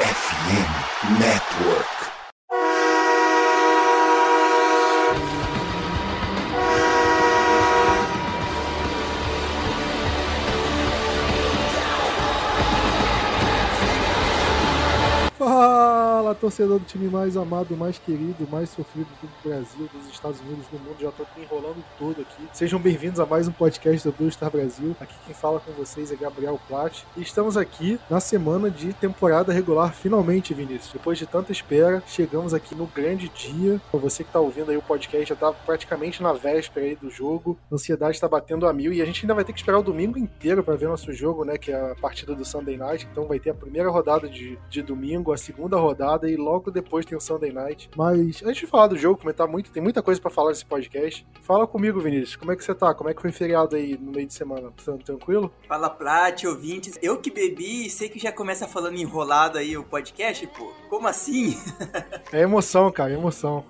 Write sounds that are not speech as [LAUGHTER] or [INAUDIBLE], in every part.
FM Network. Torcedor do time mais amado, mais querido, mais sofrido do Brasil, dos Estados Unidos, do mundo. Já tô enrolando todo aqui. Sejam bem-vindos a mais um podcast do Blue Star Brasil. Aqui quem fala com vocês é Gabriel Platt. E estamos aqui na semana de temporada regular, finalmente, Vinícius. Depois de tanta espera, chegamos aqui no grande dia. Você que tá ouvindo aí o podcast já tá praticamente na véspera aí do jogo. A ansiedade tá batendo a mil e a gente ainda vai ter que esperar o domingo inteiro para ver nosso jogo, né? Que é a partida do Sunday Night. Então vai ter a primeira rodada de, de domingo, a segunda rodada e logo depois tem o Sunday Night. Mas antes de falar do jogo, comentar muito, tem muita coisa para falar nesse podcast. Fala comigo, Vinícius, como é que você tá? Como é que foi feriado aí no meio de semana? Tá tranquilo? Fala Plat, ouvintes. Eu que bebi e sei que já começa falando enrolado aí o podcast, pô. Como assim? [LAUGHS] É emoção, cara, é emoção.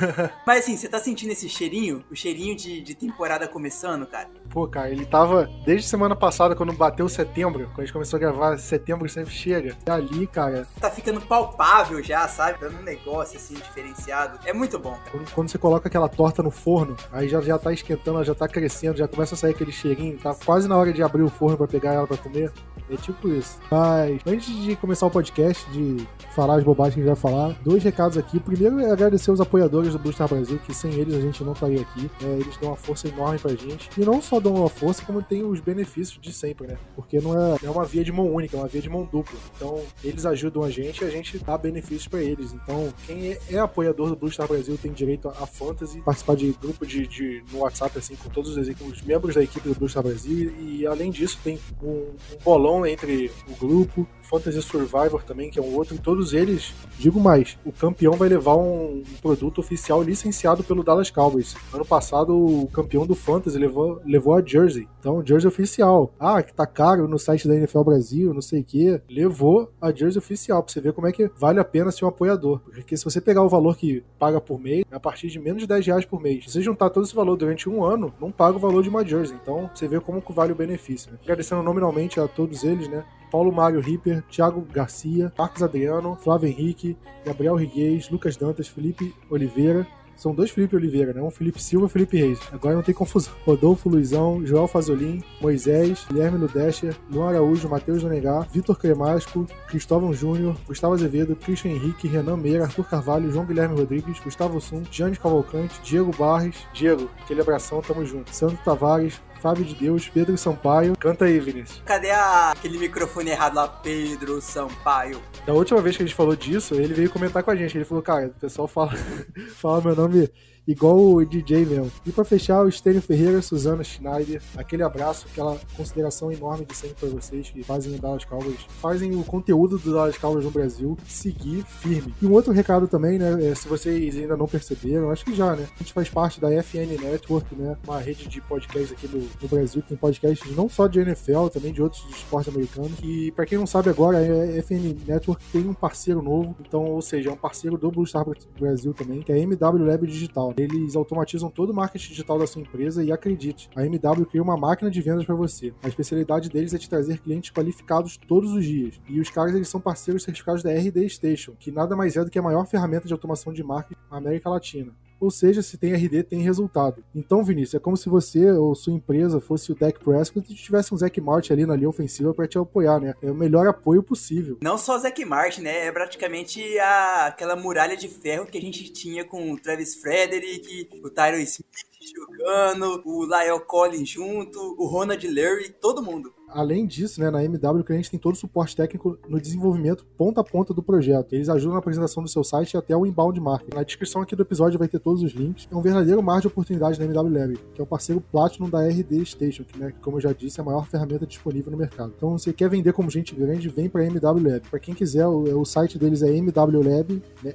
[LAUGHS] Mas assim, você tá sentindo esse cheirinho? O cheirinho de, de temporada começando, cara? Pô, cara, ele tava desde semana passada, quando bateu setembro, quando a gente começou a gravar, setembro sempre chega. E ali, cara. Tá ficando palpável já, sabe? Dando um negócio assim diferenciado. É muito bom. Quando, quando você coloca aquela torta no forno, aí já, já tá esquentando, ela já tá crescendo, já começa a sair aquele cheirinho, tá quase na hora de abrir o forno pra pegar ela pra comer. É tipo isso. Mas antes de começar o podcast, de falar as bobagens que a gente vai falar, dois recados aqui. Primeiro é agradecer os apoiadores do Blue Star Brasil, que sem eles a gente não estaria aqui. É, eles dão uma força enorme pra gente. E não só dão uma força, como tem os benefícios de sempre, né? Porque não é, é uma via de mão única, é uma via de mão dupla. Então, eles ajudam a gente e a gente dá benefícios pra eles. Então, quem é, é apoiador do Blue Star Brasil tem direito a, a fantasy, participar de grupo de, de, no WhatsApp, assim, com todos os, os membros da equipe do Blue Star Brasil. E, e além disso, tem um, um bolão entre o grupo, Fantasy Survivor também, que é um outro, todos eles, digo mais, o campeão vai levar um, produto oficial licenciado pelo Dallas Cowboys. Ano passado, o campeão do Fantasy levou, levou a Jersey, então Jersey oficial. Ah, que tá caro no site da NFL Brasil, não sei o que, levou a Jersey oficial, pra você ver como é que vale a pena ser um apoiador. Porque se você pegar o valor que paga por mês, é a partir de menos de 10 reais por mês. Se você juntar todo esse valor durante um ano, não paga o valor de uma Jersey. Então, você vê como vale o benefício. Né? Agradecendo nominalmente a todos eles, né? Paulo Mário Ripper, Thiago Garcia, Marcos Adriano, Flávio Henrique, Gabriel Riguês, Lucas Dantas, Felipe Oliveira. São dois Felipe Oliveira, né? Um Felipe Silva e Felipe Reis. Agora não tem confusão. Rodolfo Luizão, Joel Fazolin, Moisés, Guilherme Ludescher, Luan Araújo, Matheus Donegar, Vitor Cremasco, Cristóvão Júnior, Gustavo Azevedo, Christian Henrique, Renan Meira, Arthur Carvalho, João Guilherme Rodrigues, Gustavo Sum, Gianni Cavalcante, Diego Barres, Diego, aquele abração, tamo junto. Sandro Tavares, Fábio de Deus, Pedro Sampaio. Canta aí, Vinícius. Cadê a... aquele microfone errado lá? Pedro Sampaio. Da última vez que a gente falou disso, ele veio comentar com a gente. Ele falou, cara, o pessoal fala, [LAUGHS] fala meu nome igual o DJ mesmo. E para fechar, o Estênio Ferreira, Suzana Schneider, aquele abraço, aquela consideração enorme de sempre para vocês que fazem o Dallas Cowboys, fazem o conteúdo do Dallas Cowboys no Brasil seguir firme. E um outro recado também, né, é, se vocês ainda não perceberam, acho que já, né, a gente faz parte da FN Network, né, uma rede de podcasts aqui no Brasil, que tem podcasts não só de NFL, também de outros de esporte americano. E para quem não sabe agora, a FN Network tem um parceiro novo, então, ou seja, é um parceiro do Blue Star Brasil também, que é a MW Lab Digital. Eles automatizam todo o marketing digital da sua empresa e acredite, a MW cria uma máquina de vendas para você. A especialidade deles é te trazer clientes qualificados todos os dias. E os caras eles são parceiros certificados da RD Station, que nada mais é do que a maior ferramenta de automação de marketing na América Latina. Ou seja, se tem RD, tem resultado. Então, Vinícius, é como se você ou sua empresa fosse o Dak Prescott e tivesse um Zack Martin ali na linha ofensiva para te apoiar, né? É o melhor apoio possível. Não só o Zack Martin, né? É praticamente a, aquela muralha de ferro que a gente tinha com o Travis Frederick, o Tyron Smith jogando, o Lyle Collins junto, o Ronald Leary, todo mundo. Além disso, né, na MW, o cliente tem todo o suporte técnico no desenvolvimento ponta a ponta do projeto. Eles ajudam na apresentação do seu site e até o inbound marketing. Na descrição aqui do episódio vai ter todos os links. É um verdadeiro mar de oportunidade na MW Lab, que é o parceiro Platinum da RD Station, que, né, como eu já disse, é a maior ferramenta disponível no mercado. Então, se você quer vender como gente grande, vem para a MW Lab. Para quem quiser, o, o, site deles é MWLab, né,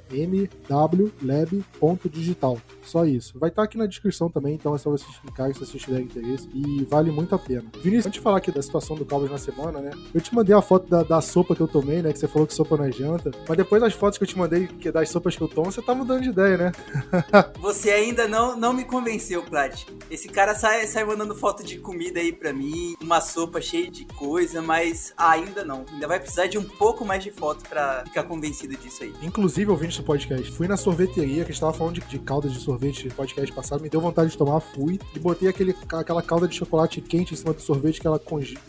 mwlab.digital. Só isso. Vai estar tá aqui na descrição também, então é só vocês clicarem se vocês tiverem interesse. E vale muito a pena. Vinícius, antes de falar aqui da situação situação do Cowboys na semana, né? Eu te mandei a foto da, da sopa que eu tomei, né? Que você falou que sopa não é janta. Mas depois das fotos que eu te mandei que das sopas que eu tomo, você tá mudando de ideia, né? [LAUGHS] você ainda não, não me convenceu, Plat. Esse cara sai, sai mandando foto de comida aí pra mim, uma sopa cheia de coisa, mas ainda não. Ainda vai precisar de um pouco mais de foto pra ficar convencido disso aí. Inclusive, ouvindo esse podcast, fui na sorveteria, que a gente tava falando de, de caldas de sorvete no podcast passado, me deu vontade de tomar, fui e botei aquele, aquela calda de chocolate quente em cima do sorvete que ela.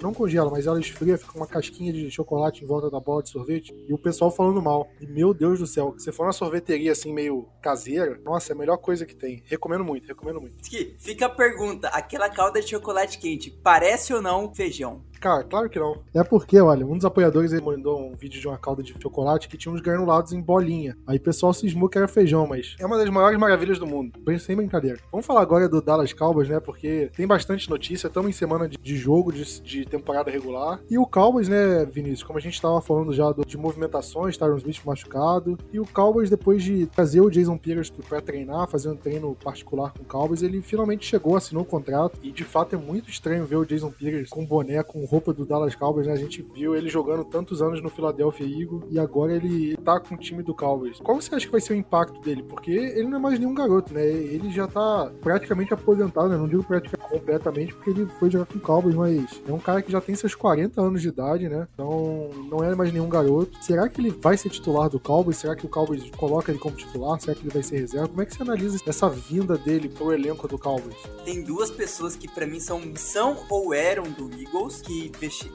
Não congela, mas ela esfria, fica uma casquinha de chocolate em volta da bola de sorvete. E o pessoal falando mal. E meu Deus do céu, se for uma sorveteria assim meio caseira, nossa, é a melhor coisa que tem. Recomendo muito, recomendo muito. Fica a pergunta: aquela calda de chocolate quente parece ou não feijão? Cara, claro que não. É porque, olha, um dos apoiadores ele mandou um vídeo de uma calda de chocolate que tinha uns granulados em bolinha. Aí o pessoal cismou que era feijão, mas é uma das maiores maravilhas do mundo. Sem brincadeira. Vamos falar agora do Dallas Cowboys, né? Porque tem bastante notícia. Estamos em semana de, de jogo, de, de, temporada regular. E o Cowboys, né, Vinícius? Como a gente estava falando já do, de movimentações, Tyron Smith machucado. E o Cowboys, depois de trazer o Jason Peters para treinar, fazer um treino particular com o Cowboys, ele finalmente chegou, assinou o contrato. E de fato é muito estranho ver o Jason Peters com boné, com roupa do Dallas Cowboys, né? A gente viu ele jogando tantos anos no Philadelphia Eagles e agora ele tá com o time do Cowboys. Qual você acha que vai ser o impacto dele? Porque ele não é mais nenhum garoto, né? Ele já tá praticamente aposentado, né? Não digo praticamente completamente porque ele foi jogar com o Cowboys, mas é um cara que já tem seus 40 anos de idade, né? Então não é mais nenhum garoto. Será que ele vai ser titular do Cowboys? Será que o Cowboys coloca ele como titular? Será que ele vai ser reserva? Como é que você analisa essa vinda dele pro elenco do Cowboys? Tem duas pessoas que para mim são, são ou eram do Eagles que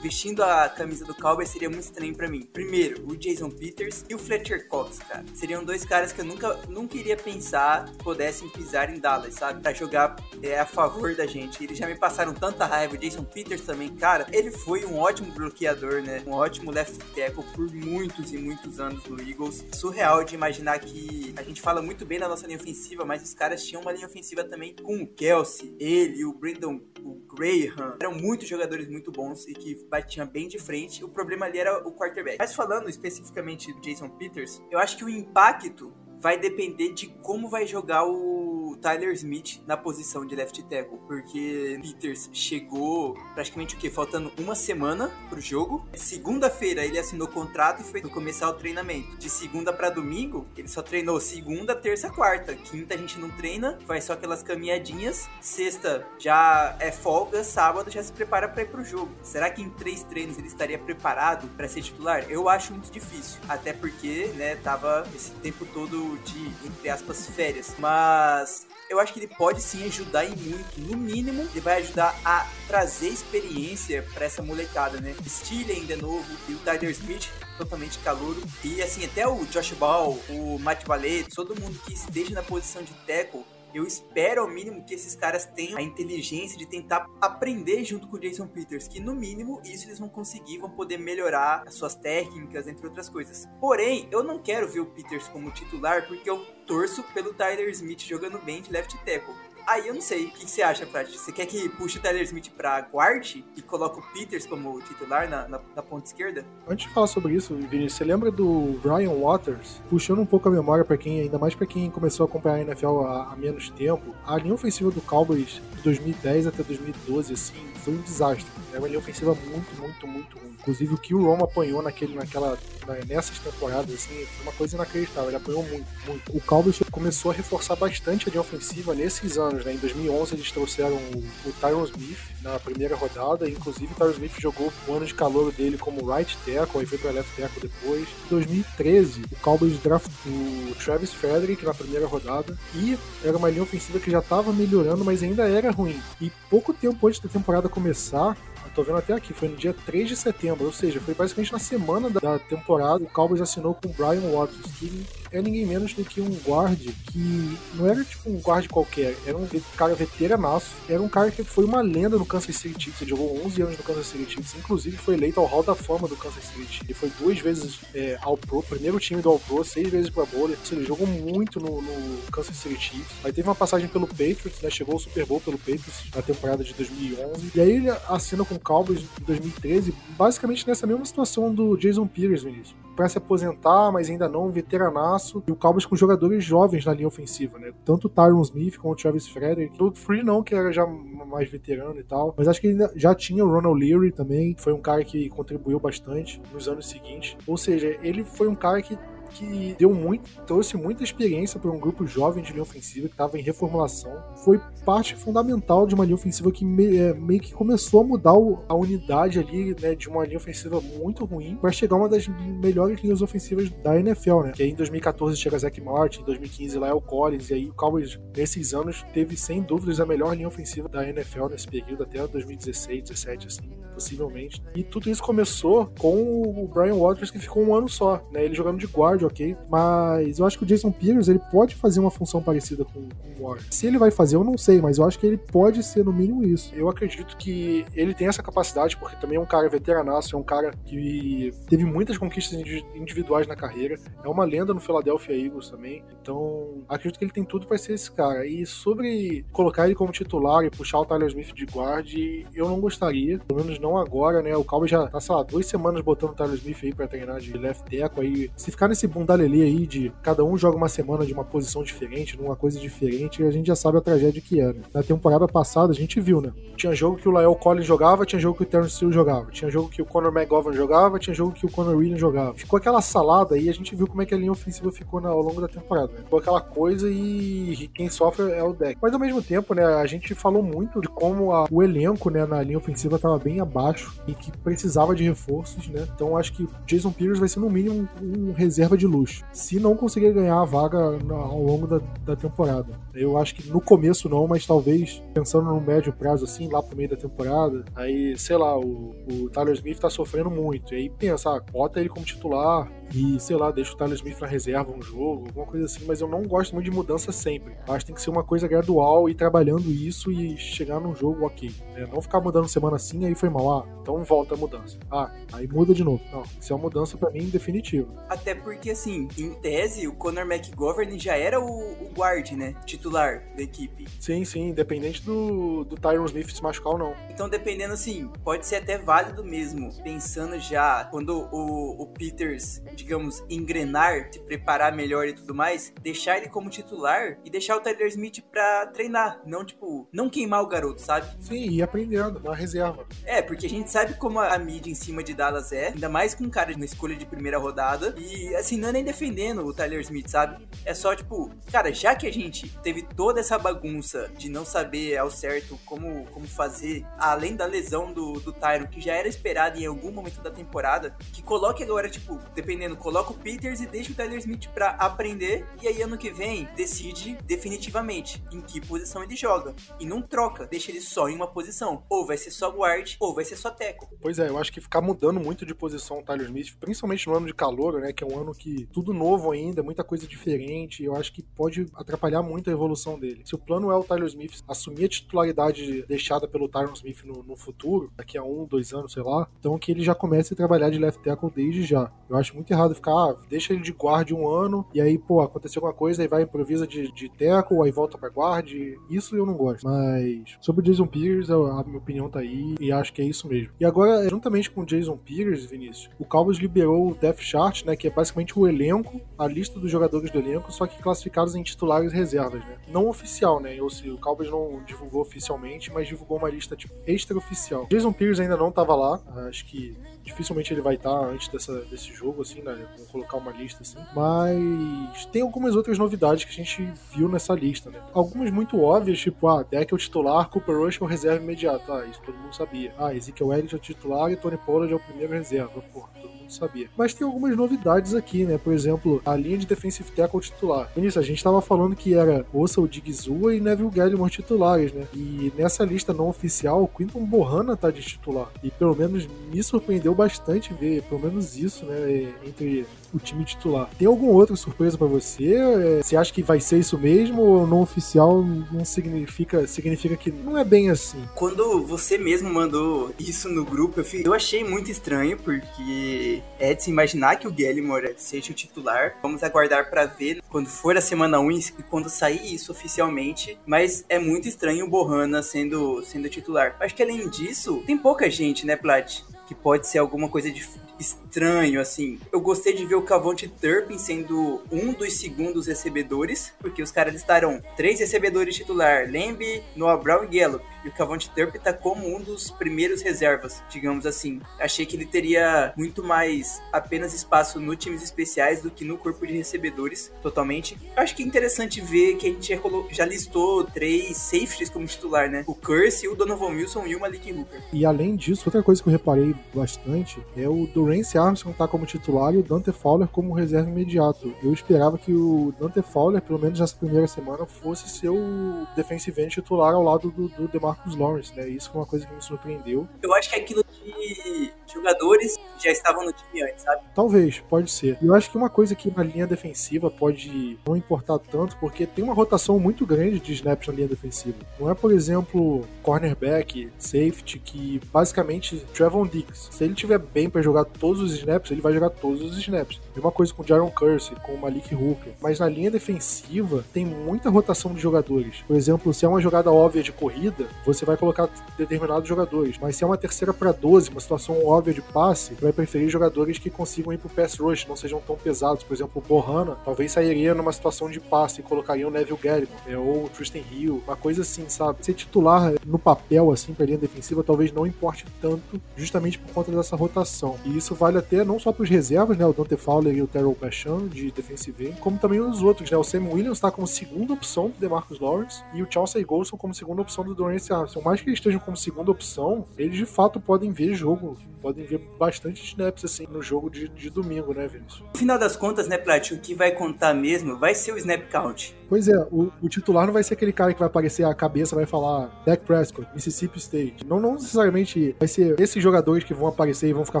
vestindo a camisa do Cowboys seria muito estranho para mim. Primeiro, o Jason Peters e o Fletcher Cox, cara. Seriam dois caras que eu nunca, nunca iria pensar que pudessem pisar em Dallas, sabe? Pra jogar é, a favor da gente. Eles já me passaram tanta raiva. O Jason Peters também, cara, ele foi um ótimo bloqueador, né? Um ótimo left tackle por muitos e muitos anos no Eagles. Surreal de imaginar que a gente fala muito bem da nossa linha ofensiva, mas os caras tinham uma linha ofensiva também com o Kelsey, ele, o Brandon, o Graham. Eram muitos jogadores muito bons e que batiam bem de frente. O problema ali era o quarterback. Mas falando especificamente do Jason Peters, eu acho que o impacto vai depender de como vai jogar o Tyler Smith na posição de left tackle, porque Peters chegou praticamente o que faltando uma semana pro jogo. Segunda-feira ele assinou contrato e foi começar o treinamento. De segunda para domingo, ele só treinou segunda, terça, quarta. Quinta a gente não treina, faz só aquelas caminhadinhas. Sexta já é folga, sábado já se prepara para ir pro jogo. Será que em três treinos ele estaria preparado para ser titular? Eu acho muito difícil, até porque, né, tava esse tempo todo de, entre aspas, férias. Mas eu acho que ele pode sim ajudar em muito. No mínimo, ele vai ajudar a trazer experiência para essa molecada, né? Steele ainda é novo e o Tyler Smith totalmente calouro. E assim, até o Josh Ball, o Matt Valet, todo mundo que esteja na posição de tackle eu espero ao mínimo que esses caras tenham a inteligência de tentar aprender junto com o Jason Peters, que no mínimo isso eles vão conseguir, vão poder melhorar as suas técnicas, entre outras coisas. Porém, eu não quero ver o Peters como titular porque eu torço pelo Tyler Smith jogando bem de left tackle. Aí eu não sei. O que, você acha, Prat? Você quer que puxe o Tyler Smith pra guard e coloque o Peters como titular na, na, na, ponta esquerda? Antes de falar sobre isso, Vinícius, você lembra do Brian Waters? Puxando um pouco a memória para quem, ainda mais para quem começou a acompanhar a NFL há, há menos tempo, a linha ofensiva do Cowboys de 2010 até 2012, assim, foi um desastre. Era uma linha ofensiva muito, muito, muito ruim. Inclusive o que o Roma apanhou naquele, naquela, nessas temporadas, assim, foi uma coisa inacreditável. Ele apanhou muito, muito. O Cowboys começou a reforçar bastante a linha ofensiva nesses anos, né? Em 2011 eles trouxeram o, o Tyron Smith na primeira rodada, inclusive o Tyron Smith jogou o ano de calor dele como right tackle, aí foi para left tackle depois. Em 2013, o Cowboys draftou o Travis Frederick na primeira rodada e era uma linha ofensiva que já estava melhorando, mas ainda era ruim. E pouco tempo antes da temporada começar, tô vendo até aqui, foi no dia 3 de setembro, ou seja, foi basicamente na semana da temporada, o Cowboys assinou com o Brian Waters, que é ninguém menos do que um guard que não era tipo um guard qualquer, era um cara veteranaço, era um cara que foi uma lenda no Kansas City Chiefs, ele jogou 11 anos no Kansas City Chiefs, inclusive foi eleito ao Hall da Fama do Kansas City Chiefs, ele foi duas vezes é, ao Pro, primeiro time do All Pro, seis vezes Pro Bowler, ele jogou muito no, no, Kansas City Chiefs, aí teve uma passagem pelo Patriots, né, chegou ao Super Bowl pelo Patriots na temporada de 2011, e aí ele assina com o Cowboys em 2013, basicamente nessa mesma situação do Jason Peters, Vinícius para se aposentar, mas ainda não, um veteranaço. E o Cowboys com jogadores jovens na linha ofensiva, né? Tanto o Tyron Smith como o Travis Frederick. O Free não, que era já mais veterano e tal. Mas acho que ele já tinha o Ronald Leary também. Foi um cara que contribuiu bastante nos anos seguintes. Ou seja, ele foi um cara que que deu muito, trouxe muita experiência para um grupo jovem de linha ofensiva que estava em reformulação. Foi parte fundamental de uma linha ofensiva que me, é, meio que começou a mudar o, a unidade ali, né, de uma linha ofensiva muito ruim para chegar uma das melhores linhas ofensivas da NFL, né? Que aí em 2014 chega Zach Martin, em 2015 lá é o Collins, e aí o Cowboys nesses anos teve sem dúvidas a melhor linha ofensiva da NFL nesse período até 2016, 17 assim, possivelmente. E tudo isso começou com o Brian Waters que ficou um ano só, né? Ele jogando de guarda ok. Mas eu acho que o Jason Pierce ele pode fazer uma função parecida com, com o Warren. Se ele vai fazer, eu não sei, mas eu acho que ele pode ser no mínimo isso. Eu acredito que ele tem essa capacidade, porque também é um cara veteranaço, é um cara que teve muitas conquistas individuais na carreira, é uma lenda no Philadelphia Eagles também. Então, acredito que ele tem tudo para ser esse cara. E sobre colocar ele como titular e puxar o Tyler Smith de guard, eu não gostaria, pelo menos não agora, né? O Cowboys já tá, sei lá, duas semanas botando o Tyler Smith aí pra treinar de left tackle aí. Se ficar nesse bundaleli aí de cada um joga uma semana de uma posição diferente, numa coisa diferente, e a gente já sabe a tragédia que era. Na temporada passada a gente viu, né? Tinha jogo que o Lael Collins jogava, tinha jogo que o Terence Hill jogava, tinha jogo que o Conor McGovern jogava, tinha jogo que o Conor Williams jogava. Ficou aquela salada e a gente viu como é que a linha ofensiva ficou ao longo da temporada. Né? Ficou aquela coisa e quem sofre é o deck. Mas ao mesmo tempo, né, a gente falou muito de como a, o elenco, né, na linha ofensiva estava bem abaixo e que precisava de reforços, né? Então acho que Jason Peters vai ser no mínimo um reserva de de luxo. Se não conseguir ganhar a vaga ao longo da, da temporada. Eu acho que no começo não, mas talvez pensando no médio prazo, assim, lá pro meio da temporada, aí, sei lá, o, o Tyler Smith tá sofrendo muito. E aí pensa, ah, bota ele como titular, e, sei lá, deixa o Tyler Smith na reserva um jogo, alguma coisa assim, mas eu não gosto muito de mudança sempre. Acho que tem que ser uma coisa gradual e trabalhando isso e chegar num jogo ok. Né? Não ficar mudando semana assim, aí foi mal. Ah, então volta a mudança. Ah, aí muda de novo. Não, isso é uma mudança para mim definitiva. Até porque, assim, em tese, o Conor McGovern já era o, o guard, né? Titular da equipe. Sim, sim, independente do, do Tyron Smith se machucar ou não. Então, dependendo, assim, pode ser até válido mesmo, pensando já quando o, o Peters digamos, engrenar, se preparar melhor e tudo mais, deixar ele como titular e deixar o Tyler Smith pra treinar. Não, tipo, não queimar o garoto, sabe? Sim, ir aprendendo, na reserva. É, porque a gente sabe como a mídia em cima de Dallas é, ainda mais com um cara na escolha de primeira rodada. E assim, não é nem defendendo o Tyler Smith, sabe? É só, tipo, cara, já que a gente teve toda essa bagunça de não saber ao certo como, como fazer, além da lesão do, do Tyron, que já era esperada em algum momento da temporada, que coloque agora, tipo, dependendo coloca o Peters e deixa o Tyler Smith para aprender e aí ano que vem decide definitivamente em que posição ele joga e não troca, deixa ele só em uma posição, ou vai ser só guard ou vai ser só teco. Pois é, eu acho que ficar mudando muito de posição o Tyler Smith, principalmente no ano de calor, né, que é um ano que tudo novo ainda, muita coisa diferente, eu acho que pode atrapalhar muito a evolução dele. Se o plano é o Tyler Smith assumir a titularidade deixada pelo Tyron Smith no, no futuro, daqui a um, dois anos, sei lá, então que ele já comece a trabalhar de left tackle desde já. Eu acho muito errado ficar, ah, deixa ele de guard um ano, e aí, pô, aconteceu alguma coisa, aí vai improvisa de, de tackle, aí volta pra guard. Isso eu não gosto. Mas sobre o Jason Pierce, a minha opinião tá aí, e acho que é isso mesmo. E agora, juntamente com o Jason Pierce, Vinícius, o Cowboys liberou o Death Chart, né, que é basicamente o elenco, a lista dos jogadores do elenco, só que classificados em titulares e reservas, né? Não oficial, né? Ou seja, o Cowboys não divulgou oficialmente, mas divulgou uma lista tipo, extra-oficial. Jason Pierce ainda não tava lá, acho que dificilmente ele vai estar antes dessa, desse jogo, assim, né? Vou colocar uma lista assim. Mas tem algumas outras novidades que a gente viu nessa lista, né? Algumas muito óbvias, tipo, ah, Deck é o titular, Cooper Rush é o reserva imediato. Ah, isso todo mundo sabia. Ah, Ezekiel Elliott é o titular e Tony Pollard é o primeiro reserva. Porra, todo sabia. Mas tem algumas novidades aqui, né? Por exemplo, a linha de defensive tackle titular. Nisso, a gente estava falando que era Ossa, o Digzua e Neville Gallimore titulares, né? E nessa lista não oficial, o Quinton Bohanna tá de titular. E pelo menos me surpreendeu bastante ver, pelo menos isso, né? Entre o time titular. Tem alguma outra surpresa para você? É, você acha que vai ser isso mesmo ou não oficial não significa, significa que não é bem assim? Quando você mesmo mandou isso no grupo, eu, eu achei muito estranho, porque é de se imaginar que o Gallimore seja o titular. Vamos aguardar para ver quando for a semana 1 e quando sair isso oficialmente. Mas é muito estranho o Bohana sendo, sendo titular. Acho que além disso, tem pouca gente, né, Plat? Que pode ser alguma coisa de estranho, assim. Eu gostei de ver o Cavonte Turpin sendo um dos segundos recebedores, porque os caras listaram três recebedores titular, Lembe, Noah Brown e Gallup. E o Cavonte Turpin tá como um dos primeiros reservas, digamos assim. Achei que ele teria muito mais apenas espaço no times especiais do que no corpo de recebedores, totalmente. Acho que é interessante ver que a gente já, já listou três safeties como titular, né? O Curse, o Donovan Wilson e o Malik Hooker. E além disso, outra coisa que eu reparei bastante é o do Rance Armstrong tá como titular e o Dante Fowler como reserva imediato. Eu esperava que o Dante Fowler, pelo menos nessa primeira semana, fosse ser o defensive end titular ao lado do, do DeMarcus Lawrence, né? Isso foi uma coisa que me surpreendeu. Eu acho que é aquilo de jogadores que já estavam no time antes, sabe? Talvez, pode ser. Eu acho que uma coisa que na linha defensiva pode não importar tanto, porque tem uma rotação muito grande de snaps na linha defensiva. Não é, por exemplo, cornerback, safety, que basicamente Trevon Dix, se ele tiver bem para jogar todos os snaps, ele vai jogar todos os snaps. Mesma coisa com o Jaron Curse, com o Malik Hooker. Mas na linha defensiva tem muita rotação de jogadores. Por exemplo, se é uma jogada óbvia de corrida, você vai colocar determinados jogadores. Mas se é uma terceira para 12, uma situação óbvia de passe, vai preferir jogadores que consigam ir pro pass rush, não sejam tão pesados. Por exemplo, o Bohana talvez sairia numa situação de passe e colocaria o Neville Gallimore, né, ou o Tristan Hill, uma coisa assim, sabe? Ser titular no papel, assim, pra linha defensiva, talvez não importe tanto, justamente por conta dessa rotação. E isso vale até não só para os reservas, né? O Dante Fowler e o Terrell Bachan de defensive end, como também os outros, né? O Sam Williams está como segunda opção do DeMarcus Lawrence e o Chelsea Golson como segunda opção do Dorance Armstrong. Mais que eles estejam como segunda opção, eles de fato podem ver jogo, podem ver bastante snaps assim no jogo de, de domingo, né, Vinícius? No final das contas, né, Plat, o que vai contar mesmo vai ser o snap count. Pois é, o, o, titular não vai ser aquele cara que vai aparecer a cabeça vai falar Dak Prescott, Mississippi State. Não, não necessariamente vai ser esses jogadores que vão aparecer e vão ficar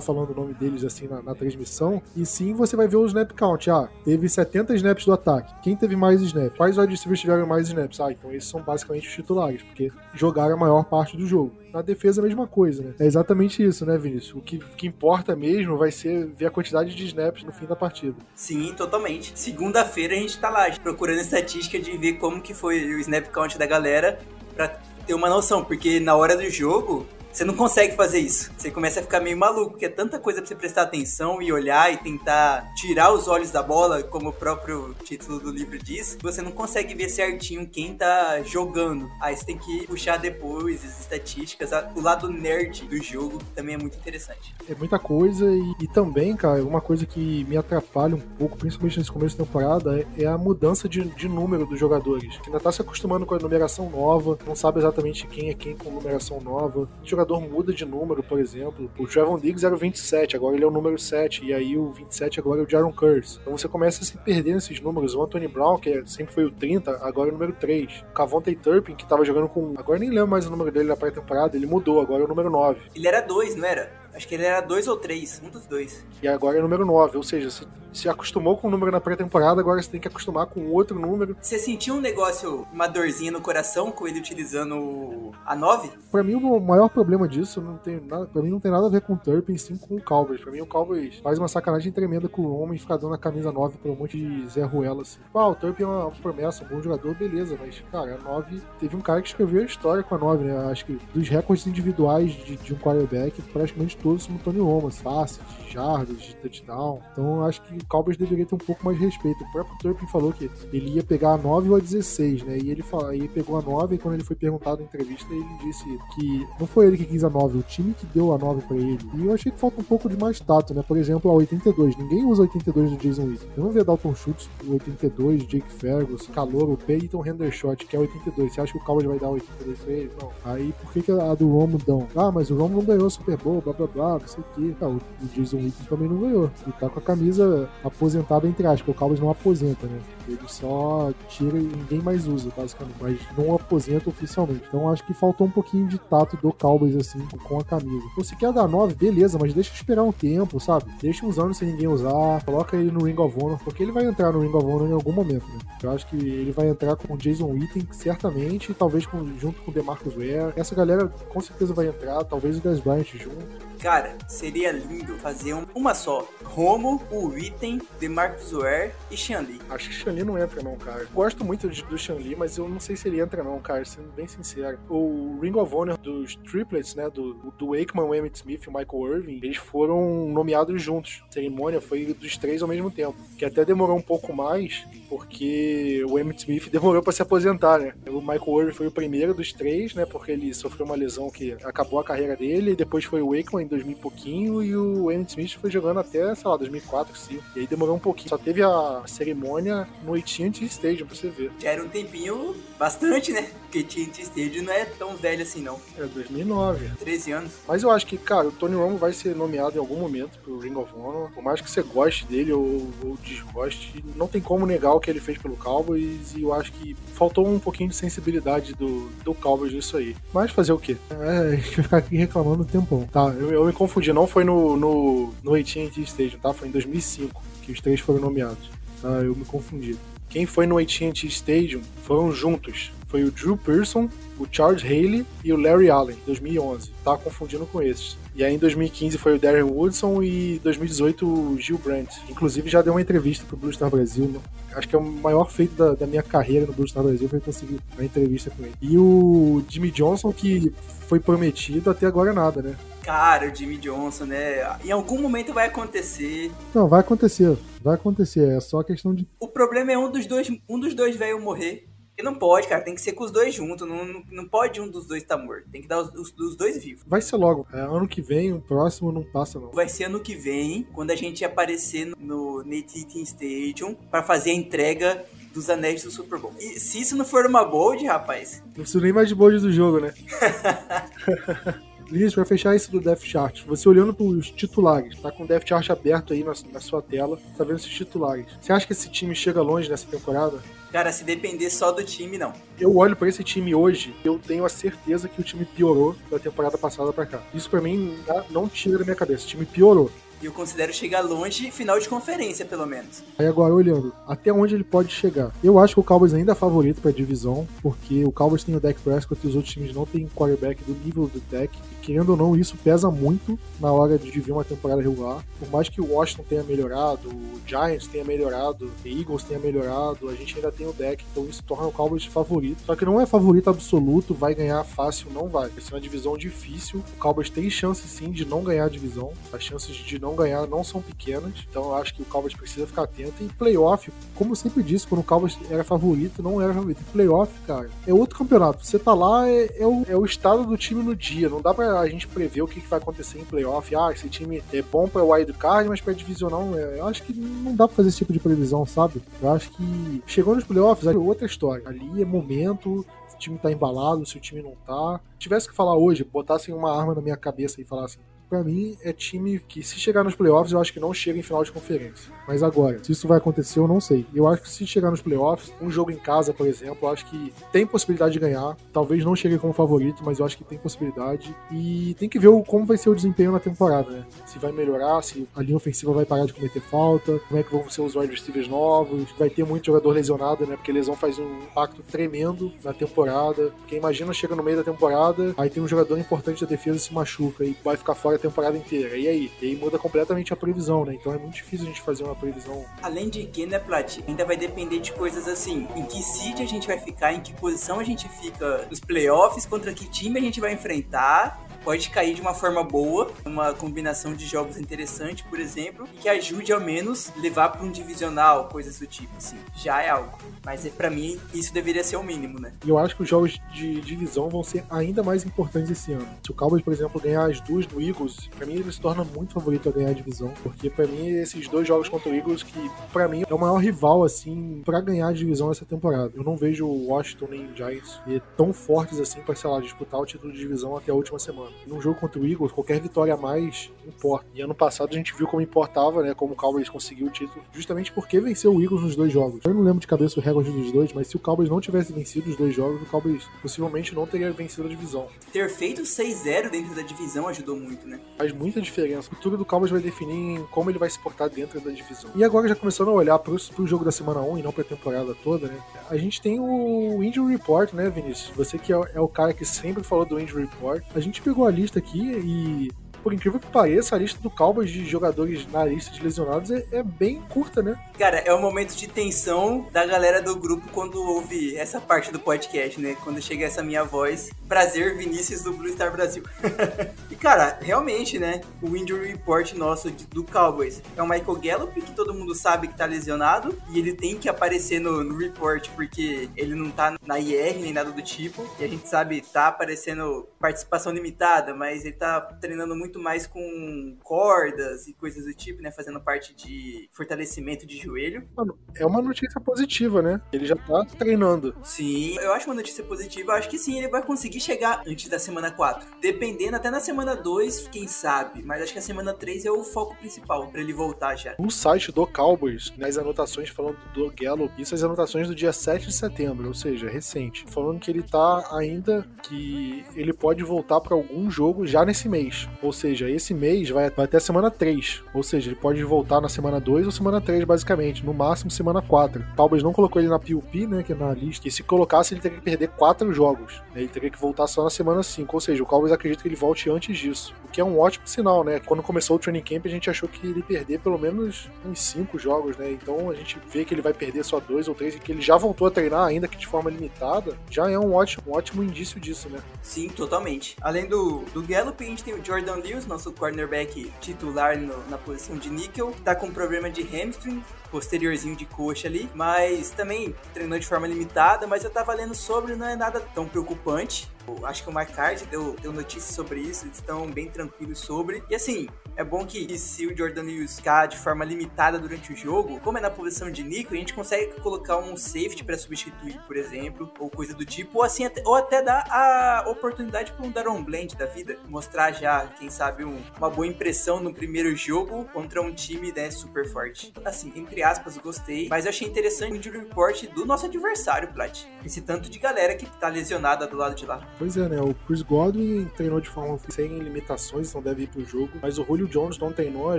falando o nome deles assim na, na, transmissão. E sim você vai ver o snap count. Ah, teve 70 snaps do ataque. Quem teve mais snaps? Quais wide receivers tiveram mais snaps? Ah, então esses são basicamente os titulares, porque jogaram a maior parte do jogo. Na defesa, a mesma coisa, né? É exatamente isso, né, Vinícius? O que, que importa mesmo vai ser ver a quantidade de snaps no fim da partida. Sim, totalmente. Segunda-feira a gente tá lá procurando estatística de ver como que foi o snap count da galera pra ter uma noção, porque na hora do jogo você não consegue fazer isso. Você começa a ficar meio maluco, porque é tanta coisa pra você prestar atenção e olhar e tentar tirar os olhos da bola, como o próprio título do livro diz, você não consegue ver certinho quem tá jogando. Aí você tem que puxar depois as estatísticas, o lado nerd do jogo, que também é muito interessante. É muita coisa e, e também, cara, uma coisa que me atrapalha um pouco, principalmente nesse começo da temporada, é, é a mudança de, de número dos jogadores. Que ainda tá se acostumando com a numeração nova, não sabe exatamente quem é quem com numeração nova. Jogador jogador muda de número, por exemplo. O Trevon Diggs era o 27, agora ele é o número 7, e aí o 27 agora é o Jaron Curse. Então você começa a se perder nesses números. O Anthony Brown, que é, sempre foi o 30, agora é o número 3. O Cavonte Turpin, que tava jogando com. Agora nem lembro mais o número dele na pré-temporada, ele mudou, agora é o número 9. Ele era 2, não era? Acho que ele era 2 ou 3, um dos dois. E agora é o número 9, ou seja, você se acostumou com o número na pré-temporada, agora você tem que acostumar com outro número. Você sentiu um negócio, uma dorzinha no coração com ele utilizando a 9? Pra mim, o maior problema disso não tem nada, pra mim não tem nada a ver com o Turpin, sim com o Cowboys. Pra mim, o Cowboys faz uma sacanagem tremenda com o homem ficar dando a camisa 9 pra um monte de Zé Ruela, assim. Ah, o Turpin é uma promessa, um bom jogador, beleza, mas, cara, a 9, teve um cara que escreveu a história com a 9, né? Acho que dos recordes individuais de, de um quarterback, praticamente todos são Tony Romas, passes, de touchdown. Então, acho que o Cowboys deveria ter um pouco mais de respeito. O próprio Turpin falou que ele ia pegar a 9 ou a 16, né? E ele, fala, ele pegou a 9 e quando ele foi perguntado em entrevista, ele disse que não foi ele que quis a 9, o time que deu a 9 para ele. E eu achei que falta um pouco de mais tato, né? Por exemplo, a 82. Ninguém usa 82 do Jason Witten. Eu não vi Dalton Schultz, o 82, Jake Ferguson, Calor, o Peyton Hendershot, que é 82. Você acha que o Cowboys vai dar 82 pra ele? Não. Aí por que, que a do Romo dão? Ah, mas o Romo não ganhou Super Bowl, blá blá ah, não sei o quê. Ah, o, Jason Witten também não ganhou. E tá com a camisa aposentada, entre aspas, porque o Cowboys não aposenta, né? Ele só tira e ninguém mais usa, basicamente. Mas não aposenta oficialmente. Então acho que faltou um pouquinho de tato do Cowboys, assim, com a camisa. Você quer dar 9, beleza, mas deixa esperar um tempo, sabe? Deixa uns anos sem ninguém usar, coloca ele no Ring of Honor, porque ele vai entrar no Ring of Honor em algum momento, né? Eu acho que ele vai entrar com o Jason Witten, certamente, talvez com, junto com o DeMarcus Ware. Essa galera com certeza vai entrar, talvez o Dez Bryant junto. Cara, seria lindo fazer um, uma só. Romo, o Item, DeMarcus Ware e Shanli. Acho que Shanli não entra não, cara. Gosto muito do Shanli, mas eu não sei se ele entra não, cara, sendo bem sincero. O Ring of Honor dos Triplets, né, do, do Wakeman, o Emmett Smith e o Michael Irving, eles foram nomeados juntos. A cerimônia foi dos três ao mesmo tempo, que até demorou um pouco mais, porque o Emmett Smith [LAUGHS] demorou para se aposentar, né? O Michael Irving foi o primeiro dos três, né, porque ele sofreu uma lesão que acabou a carreira dele, e depois foi o em 2000 e pouquinho e o Emmett Smith foi jogando até, sei lá, 2004, 2005. E aí demorou um pouquinho. Só teve a cerimônia no AT&T Stadium, pra você ver. Já era um tempinho bastante, né? Porque AT&T Stadium não é tão velho assim, não. É 2009. 13 anos. Mas eu acho que, cara, o Tony Romo vai ser nomeado em algum momento pro Ring of Honor. Por mais que você goste dele ou, ou desgoste, não tem como negar o que ele fez pelo Cowboys e eu acho que faltou um pouquinho de sensibilidade do, do Cowboys nisso aí. Mas fazer o quê? É, a gente vai ficar aqui reclamando um tempão. Tá, eu, eu me confundi, não foi no, no, no AT&T Stadium, tá? Foi em 2005 que os três foram nomeados. Tá? Eu me confundi. Quem foi no AT&T Stadium foram juntos. Foi o Drew Pearson, o Charles Haley e o Larry Allen, 2011. Tá confundindo com esses. E aí em 2015 foi o Darren Woodson e em 2018 o Gil Brandt. Inclusive já deu uma entrevista pro Blue Star Brasil. Acho que é o maior feito da, da minha carreira no Blue Star Brasil foi conseguir uma entrevista com ele. E o Jimmy Johnson, que foi prometido, até agora nada, né? Cara, o Jimmy Johnson, né? Em algum momento vai acontecer. Não, vai acontecer. Vai acontecer. É só questão de. O problema é um dos dois, um dos dois velhos morrer. E não pode, cara. Tem que ser com os dois juntos. Não, não, não pode um dos dois estar tá morto. Tem que dar os, os, os, dois vivos. Vai ser logo. É, ano que vem, o próximo não passa, não. Vai ser ano que vem, quando a gente aparecer no, no Stadium para fazer a entrega dos anéis do Super Bowl. E se isso não for uma bold, rapaz. Não preciso nem mais de bold do jogo, né? [LAUGHS] Vinícius, para fechar isso do Death Chart, você olhando para os titulares, tá com o Death Chart aberto aí na, na sua tela, tá vendo esses titulares. Você acha que esse time chega longe nessa temporada? Cara, se depender só do time, não. Eu olho para esse time hoje, eu tenho a certeza que o time piorou da temporada passada para cá. Isso para mim não tira da minha cabeça. O time piorou. Eu considero chegar longe, final de conferência, pelo menos. Aí agora, olhando, até onde ele pode chegar? Eu acho que o Cowboys ainda é favorito pra divisão, porque o Cowboys tem o Dak Prescott e os outros times não têm quarterback do nível do Dak. E querendo ou não, isso pesa muito na hora de ver uma temporada regular. Por mais que o Washington tenha melhorado, o Giants tenha melhorado, o Eagles tenha melhorado, a gente ainda tem o Dak, então isso torna o Cowboys favorito. Só que não é favorito absoluto, vai ganhar fácil, não vai. Vai ser uma divisão difícil. O Cowboys tem chance sim de não ganhar a divisão. As chances de não ganhar não são pequenas, então eu acho que o Cowboys precisa ficar atento. E playoff, como eu sempre disse, quando o Cowboys era favorito, não era favorito. playoff, cara, é outro campeonato. Você tá lá, é, é, o, é o estado do time no dia. Não dá pra a gente prever o que, que vai acontecer em playoff. Ah, esse time é bom pra wild card, mas pra divisional não é. Eu acho que não dá pra fazer esse tipo de previsão, sabe? Eu acho que chegou nos playoffs, é outra história. Ali é momento, se o time tá embalado, se o time não tá. Se tivesse que falar hoje, botassem uma arma na minha cabeça e falassem, para mim, é time que, se chegar nos playoffs, eu acho que não chega em final de conferência. Mas agora, se isso vai acontecer, eu não sei. Eu acho que se chegar nos playoffs, um jogo em casa, por exemplo, eu acho que tem possibilidade de ganhar. Talvez não chegue como favorito, mas eu acho que tem possibilidade. E tem que ver como vai ser o desempenho na temporada, né? Se vai melhorar, se a linha ofensiva vai parar de cometer falta, como é que vão ser os wide receivers novos. Vai ter muito jogador lesionado, né? Porque lesão faz um impacto tremendo na temporada. Porque imagina, chega no meio da temporada, aí tem um jogador importante da defesa se machuca e vai ficar fora a temporada inteira. E aí? E aí muda completamente a previsão, né? Então é muito difícil a gente fazer uma previsão. Além de que, né, Plat, ainda vai depender de coisas assim, em que seed a gente vai ficar, em que posição a gente fica nos playoffs, contra que time a gente vai enfrentar pode cair de uma forma boa, uma combinação de jogos interessante, por exemplo, e que ajude ao menos levar para um divisional, coisas do tipo, assim. Já é algo. Mas é, para mim, isso deveria ser o mínimo, né? Eu acho que os jogos de divisão vão ser ainda mais importantes esse ano. Se o Cowboys, por exemplo, ganhar as duas do Eagles, para mim ele se torna muito favorito a ganhar a divisão, porque para mim esses dois jogos contra o Eagles que para mim é o maior rival assim para ganhar a divisão essa temporada. Eu não vejo o Washington nem o Giants tão fortes assim para sei lá disputar o título de divisão até a última semana. Num jogo contra o Eagles, qualquer vitória a mais importa. E ano passado a gente viu como importava, né? Como o Cowboys conseguiu o título, justamente porque venceu o Eagles nos dois jogos. Eu não lembro de cabeça o recorde dos dois, mas se o Cowboys não tivesse vencido os dois jogos, o Cowboys possivelmente não teria vencido a divisão. Ter feito 6-0 dentro da divisão ajudou muito, né? Faz muita diferença. O futuro do Cowboys vai definir como ele vai se portar dentro da divisão. E agora, já começando a olhar pro, pro jogo da semana 1 e não pra temporada toda, né? A gente tem o Injury Report, né, Vinícius? Você que é, é o cara que sempre falou do Injury Report. A gente pegou a lista aqui e por incrível que pareça, a lista do Cowboys de jogadores na lista de lesionados é, é, bem curta, né? Cara, é o momento de tensão da galera do grupo quando ouve essa parte do podcast, né? Quando chega essa minha voz. Prazer, Vinícius do Blue Star Brasil. [LAUGHS] e, cara, realmente, né? O injury report nosso de, do Cowboys é o Michael Gallup, que todo mundo sabe que tá lesionado. E ele tem que aparecer no, no report porque ele não tá na IR nem nada do tipo. E a gente sabe, tá aparecendo participação limitada, mas ele tá treinando muito muito mais com cordas e coisas do tipo, né? Fazendo parte de fortalecimento de joelho. Mano, é uma notícia positiva, né? Ele já tá treinando. Sim, eu acho uma notícia positiva. Eu acho que sim, ele vai conseguir chegar antes da semana 4. Dependendo, até na semana 2, quem sabe. Mas acho que a semana 3 é o foco principal para ele voltar já. No site do Cowboys, nas anotações falando do Gallup, isso as anotações do dia 7 de setembro, ou seja, recente. Falando que ele tá ainda que ele pode voltar para algum jogo já nesse mês. Ou seja, seja, esse mês vai, vai até semana 3. Ou seja, ele pode voltar na semana 2 ou semana 3, basicamente. No máximo, semana 4. Palmas não colocou ele na PUP, né? Que é na lista. E se colocasse, ele teria que perder 4 jogos. Né, ele teria que voltar só na semana 5. Ou seja, o Cowboys acredita que ele volte antes disso. O que é um ótimo sinal, né? Quando começou o training camp, a gente achou que ele perder pelo menos uns 5 jogos, né? Então a gente vê que ele vai perder só 2 ou 3 e que ele já voltou a treinar, ainda que de forma limitada, já é um ótimo, um ótimo indício disso, né? Sim, totalmente. Além do, do Gallup, a gente tem o Jordan Lewis Williams, nosso cornerback titular no, na posição de níquel, tá com problema de hamstring, posteriorzinho de coxa ali, mas também treinou de forma limitada, mas eu tava lendo sobre, não é nada tão preocupante. Eu acho que o McCarthy deu, deu notícias sobre isso, eles estão bem tranquilos sobre. E assim, é bom que se o Jordan Lewis ficar de forma limitada durante o jogo, como é na posição de Nico, a gente consegue colocar um safety para substituir, por exemplo, ou coisa do tipo, ou assim, até, ou até dar a oportunidade para um Daron Blend da vida, mostrar já, quem sabe, um, uma boa impressão no primeiro jogo contra um time né, super forte. Assim, entre aspas, gostei, mas eu achei interessante o injury report do nosso adversário, Plat. Esse tanto de galera que tá lesionada do lado de lá. Pois é, né? O Chris Godwin treinou de forma sem limitações, então deve ir pro jogo, mas o Julio Julio Jones não treinou, a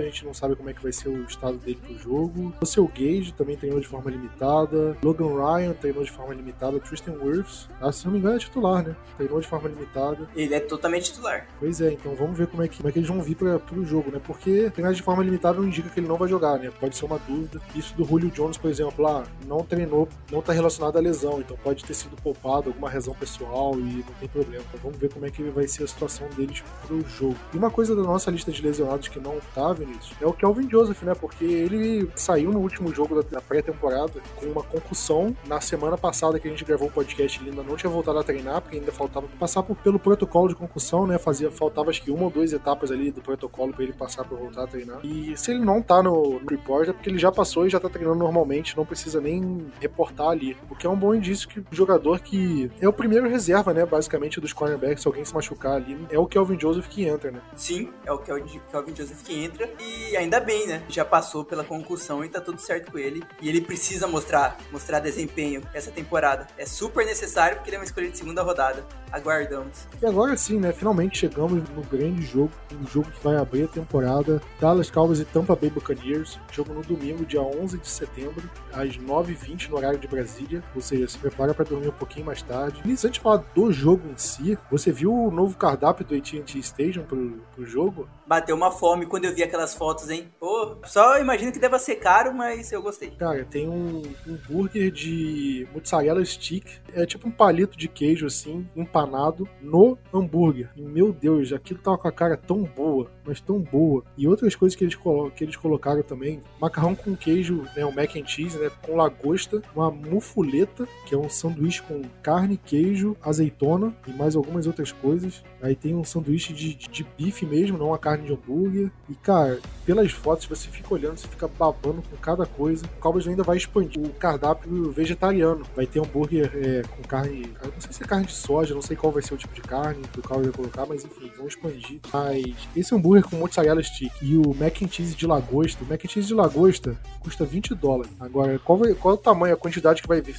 gente não sabe como é que vai ser o estado dele pro jogo. O seu Gage também treinou de forma limitada. Logan Ryan treinou de forma limitada. Tristan Wirfs, ah, se não me engano, é titular, né? Treinou de forma limitada. Ele é totalmente titular. Pois é, então vamos ver como é que, como é que eles vão vir pra, pro jogo, né? Porque treinar de forma limitada não indica que ele não vai jogar, né? Pode ser uma dúvida. Isso do Julio Jones, por exemplo, ah, não treinou, não tá relacionado à lesão, então pode ter sido poupado, alguma razão pessoal e não tem problema. Então vamos ver como é que vai ser a situação deles pro jogo. E uma coisa da nossa lista de lesionados que não tá, Vinícius, é o Kelvin Joseph, né? Porque ele saiu no último jogo da pré-temporada com uma concussão. Na semana passada que a gente gravou o podcast, ele ainda não tinha voltado a treinar, porque ainda faltava passar por, pelo protocolo de concussão, né? Fazia, faltava acho que uma ou duas etapas ali do protocolo para ele passar para voltar a treinar. E se ele não tá no, no report, é porque ele já passou e já tá treinando normalmente, não precisa nem reportar ali. O que é um bom indício que o jogador que é o primeiro reserva, né? Basicamente, dos cornerbacks, se alguém se machucar ali, é o Kelvin Joseph que entra, né? Sim, é o Kelvin Joseph que entra. E ainda bem, né? Já passou pela concussão e tá tudo certo com ele. E ele precisa mostrar, mostrar desempenho essa temporada. É super necessário porque ele é uma escolha de segunda rodada. Aguardamos. E agora sim, né? Finalmente chegamos no grande jogo, um jogo que vai abrir a temporada. Dallas Cowboys e Tampa Bay Buccaneers. Jogo no domingo, dia 11 de setembro, às 9h20 no horário de Brasília. Ou seja, se prepara para dormir um pouquinho mais tarde. E antes de falar do jogo em si, você viu o novo cardápio do AT&T Stadium pro, pro jogo? Bateu uma fome quando eu vi aquelas fotos, hein? Pô, só imagino que deva ser caro, mas eu gostei. Cara, tem um, um burger de mozzarella stick. É tipo um palito de queijo, assim, empanado no hambúrguer. E, meu Deus, aquilo tava com a cara tão boa, mas tão boa. E outras coisas que eles, que eles colocaram também. Macarrão com queijo queijo, né, um mac and cheese, né, com lagosta, uma mufuleta, que é um sanduíche com carne, queijo, azeitona e mais algumas outras coisas. Aí tem um sanduíche de, de, de bife mesmo, não uma carne de hambúrguer. E cara, pelas fotos você fica olhando, você fica babando com cada coisa. O Cowboys ainda vai expandir o cardápio vegetariano. Vai ter hambúrguer é, com carne, não sei se é carne de soja, não sei qual vai ser o tipo de carne que o Cowboys vai colocar, mas enfim, vão expandir. Mas esse hambúrguer com mozzarella stick e o mac and cheese de lagosta, o mac and cheese de lagosta custa 20 dólares. Agora, qual, vai, qual é o tamanho, a quantidade que vai vir?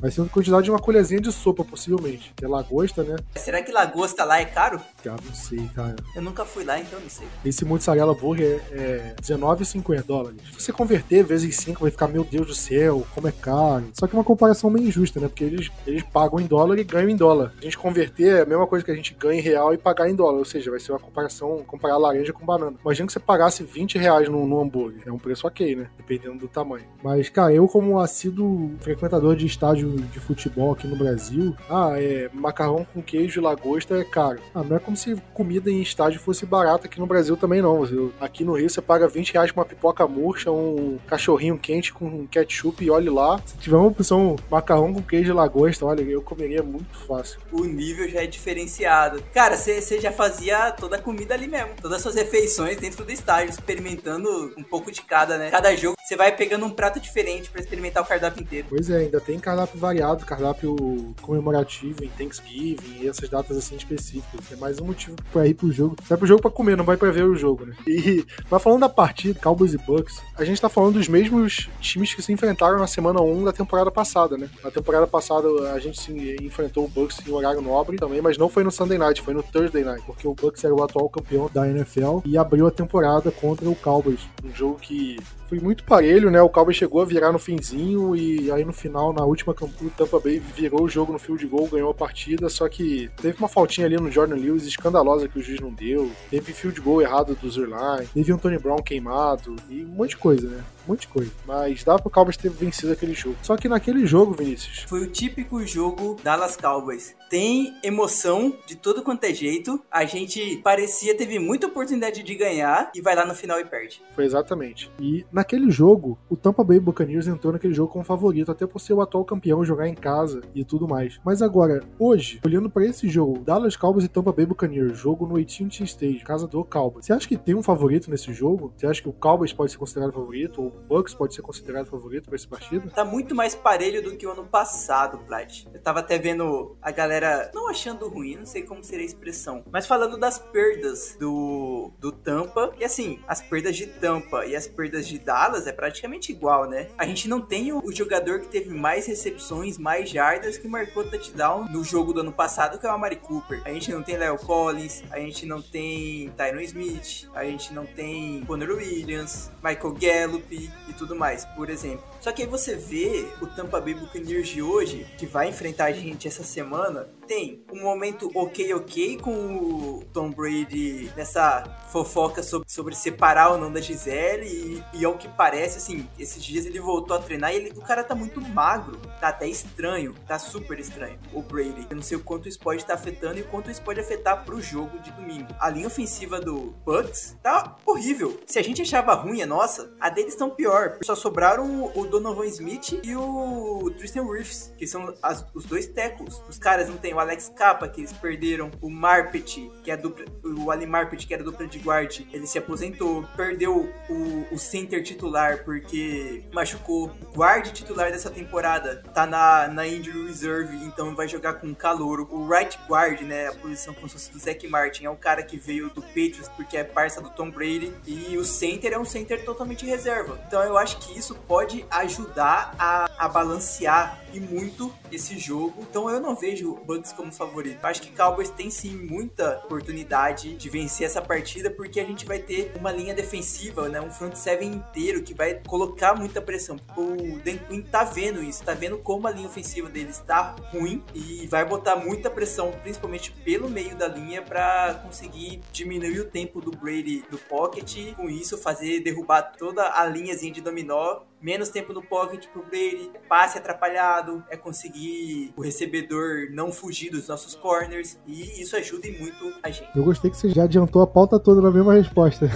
Vai ser a quantidade de uma colherzinha de sopa, possivelmente. Que é lagosta, né? Será que lagosta lá é caro? Ah, não sei, cara. Eu nunca fui lá, então não sei. Esse mozzarella burger é R$19,50 dólares. Se você converter vezes 5, vai ficar, meu Deus do céu, como é caro. Só que é uma comparação meio injusta, né? Porque eles, eles pagam em dólar e ganham em dólar. A gente converter é a mesma coisa que a gente ganha em real e pagar em dólar. Ou seja, vai ser uma comparação, comparar laranja com banana. Imagina que você pagasse 20 reais no, no hambúrguer. É um preço ok, né? Dependendo do tamanho. Mas, cara, eu como assíduo frequentador de estádio de futebol aqui no Brasil, ah, é macarrão com queijo e lagosta é caro. Ah, não é como se comida em estádio fosse barata aqui no Brasil também não. Aqui no Rio você paga 20 reais uma pipoca murcha, um cachorrinho quente com ketchup e olhe lá. Se tiver uma opção macarrão com queijo e lagosta, olha, eu comeria muito fácil. O nível já é diferenciado. Cara, você já fazia toda a comida ali mesmo. Todas as suas refeições dentro do estádio, experimentando um pouco de cada, né? Cada jogo você vai pegando um prato diferente para experimentar o cardápio inteiro. Pois é, ainda tem cardápio variado, cardápio comemorativo em Thanksgiving e essas datas assim específicas. É mais um motivo para ir pro jogo. Vai pro jogo para comer, não vai para ver o jogo, né? E mas falando da partida, Cowboys e Bucks, a gente tá falando dos mesmos times que se enfrentaram na semana 1 da temporada passada, né? Na temporada passada a gente se enfrentou o Bucks em horário nobre também, mas não foi no Sunday Night, foi no Thursday Night, porque o Bucks era o atual campeão da NFL e abriu a temporada contra o Cowboys, um jogo que foi muito né? O Cowboys chegou a virar no finzinho e aí no final, na última campanha, o Tampa Bay virou o jogo no field goal, ganhou a partida, só que teve uma faltinha ali no Jordan Lewis escandalosa que o juiz não deu, teve field goal errado do Zerline, teve um Tony Brown queimado e um monte de coisa, né? Monte de coisa. Mas dava pro Cowboys ter vencido aquele jogo. Só que naquele jogo, Vinícius. Foi o típico jogo Dallas Cowboys. Tem emoção de todo quanto é jeito. A gente parecia, teve muita oportunidade de ganhar e vai lá no final e perde. Foi exatamente. E naquele jogo, o Tampa Bay Buccaneers entrou naquele jogo como favorito, até por ser o atual campeão, jogar em casa e tudo mais. Mas agora, hoje, olhando para esse jogo, Dallas Cowboys e Tampa Bay Buccaneers, jogo no AT&T Stage, casa do Cowboys. Você acha que tem um favorito nesse jogo? Você acha que o Cowboys pode ser considerado favorito? Ou Bucks pode ser considerado favorito para essa partida? Tá muito mais parelho do que o ano passado, Plat. Eu tava até vendo a galera não achando ruim, não sei como seria a expressão, mas falando das perdas do, do Tampa. E assim, as perdas de Tampa e as perdas de Dallas é praticamente igual, né? A gente não tem o, o jogador que teve mais recepções, mais jardas que marcou touchdown no jogo do ano passado, que é o Amari Cooper. A gente não tem Leo Collins, a gente não tem Tyron Smith, a gente não tem Conor Williams, Michael Gallup e tudo mais, por exemplo. Só que aí você vê o Tampa Bay Buccaneers de hoje, que vai enfrentar a gente essa semana, tem um momento ok ok com o Tom Brady nessa fofoca sobre, sobre separar ou não da Gisele e, e ao que parece, assim, esses dias ele voltou a treinar e ele, o cara tá muito magro, tá até estranho, tá super estranho, o Brady. Eu não sei o quanto isso pode estar afetando e o quanto isso pode afetar pro jogo de domingo. A linha ofensiva do Bucks tá horrível. Se a gente achava ruim a nossa, a deles estão pior. Só sobraram o Donovan Smith e o Tristan Wirfs, que são as, os dois tackles. Os caras não tem Alex Capa, que eles perderam, o Marpet, que é dupla, o Ali Marpet, que era dupla de guard, ele se aposentou, perdeu o, o center titular porque machucou. O guard titular dessa temporada tá na, na injury reserve, então vai jogar com calouro. O right guard, né, a posição como se fosse do Zach Martin, é um cara que veio do Patriots porque é parça do Tom Brady e o center é um center totalmente reserva. Então eu acho que isso pode ajudar a, a balancear e muito esse jogo. Então eu não vejo o Como favorito. Acho que Cowboys tem sim muita oportunidade de vencer essa partida porque a gente vai ter uma linha defensiva, né, um front seven inteiro que vai colocar muita pressão. O Dan Quinn tá vendo isso, tá vendo como a linha ofensiva dele está ruim e vai botar muita pressão, principalmente pelo meio da linha para conseguir diminuir o tempo do Brady do pocket, com isso fazer derrubar toda a linhazinha de dominó menos tempo no pocket pro Brady, passe atrapalhado, é conseguir o recebedor não fugir dos nossos corners, e isso ajuda muito a gente. Eu gostei que você já adiantou a pauta toda na mesma resposta.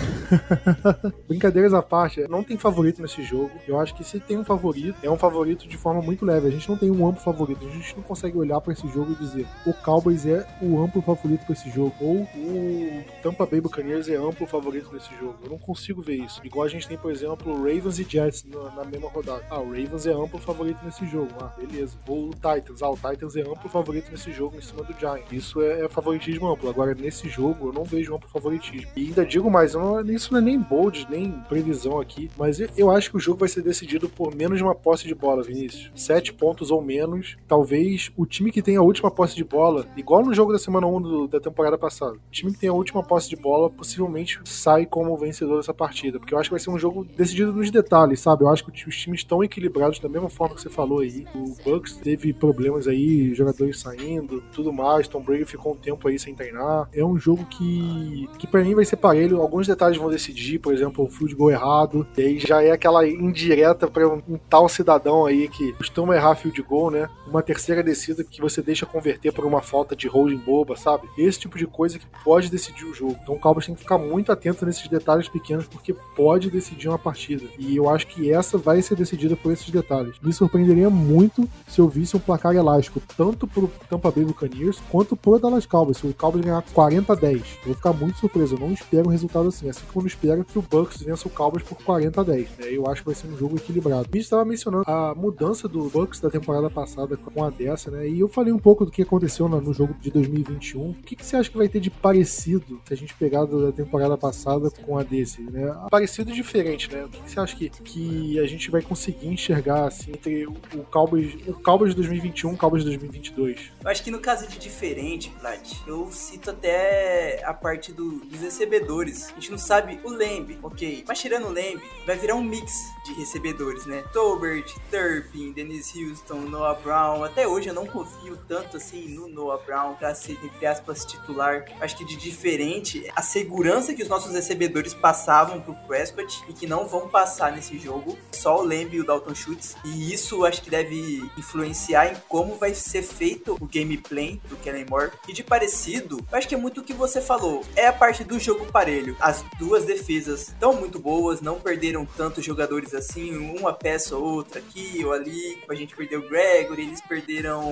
[LAUGHS] Brincadeiras à parte, não tem favorito nesse jogo. Eu acho que se tem um favorito, é um favorito de forma muito leve. A gente não tem um amplo favorito. A gente não consegue olhar para esse jogo e dizer o Cowboys é o amplo favorito para esse jogo ou o Tampa Bay Buccaneers é amplo favorito nesse jogo. Eu não consigo ver isso. Igual a gente tem, por exemplo, Ravens e Jets na, na mesma rodada. Ah, o Ravens é amplo favorito nesse jogo. Ah, beleza. Ou o Titans. Ah, o Titans é amplo favorito nesse jogo em cima do Giants. Isso é, é favoritismo amplo. Agora, nesse jogo, eu não vejo amplo favoritismo. E ainda digo mais, não, isso não é nem bold, nem previsão aqui, mas eu acho que o jogo vai ser decidido por menos de uma posse de bola, Vinícius. Sete pontos ou menos. Talvez o time que tem a última posse de bola, igual no jogo da semana 1 do, da temporada passada, o time que tem a última posse de bola possivelmente sai como vencedor dessa partida, porque eu acho que vai ser um jogo decidido nos detalhes, sabe? Eu acho que os times estão equilibrados da mesma forma que você falou aí. O Bucks teve problemas aí, jogadores saindo, tudo mais. Tom Brady ficou um tempo aí sem treinar. É um jogo que, que para mim vai ser parelho. Alguns detalhes vão decidir, por exemplo, o field goal errado. E aí já é aquela indireta para um, um, tal cidadão aí que costuma errar field goal, né? Uma terceira descida que você deixa converter por uma falta de holding boba, sabe? Esse tipo de coisa que pode decidir o jogo. Então o Cowboys tem que ficar muito atento nesses detalhes pequenos porque pode decidir uma partida. E eu acho que essa vai ser decidida por esses detalhes. Me surpreenderia muito se eu visse um placar elástico, tanto pro Tampa Bay Buccaneers quanto pro Dallas Cowboys. Se o Cowboys ganhar 40 a 10, eu vou ficar muito surpreso. Eu não espero um resultado assim. Assim como não espero que o Bucks vença o Cowboys por 40 a 10. Né? Eu acho que vai ser um jogo equilibrado. A gente estava mencionando a mudança do Bucks da temporada passada com a dessa, né? E eu falei um pouco do que aconteceu no jogo de 2021. O que, que você acha que vai ter de parecido se a gente pegar da temporada passada com a desse, né? Parecido e diferente, né? O que, que você acha que, que a gente vai conseguir enxergar assim entre o Cowboys, o Cowboys de 2021 e o Cowboys de 2022? Eu acho que no caso de diferente, Plat, eu cito até a parte do, dos recebedores. A gente não sabe o Lamb, ok. Mas tirando o Lamb, vai virar um mix de recebedores, né? Tolbert, Turpin, Dennis Houston, Noah Brown. Até hoje eu não confio tanto assim no Noah Brown pra ser, entre aspas, titular. Acho que de diferente, a segurança que os nossos recebedores passavam pro Prescott e que não vão passar nesse jogo. Só o Lamb e o Dalton Schultz. E isso acho que deve influenciar em como vai ser feito o gameplay do Kellen Moore. E de parecido, acho que é muito o que você falou. É a parte do jogo parelho. As duas defesas estão muito boas, não perderam tantos jogadores assim, uma peça ou outra aqui ou ali. A gente perdeu o Gregory, eles perderam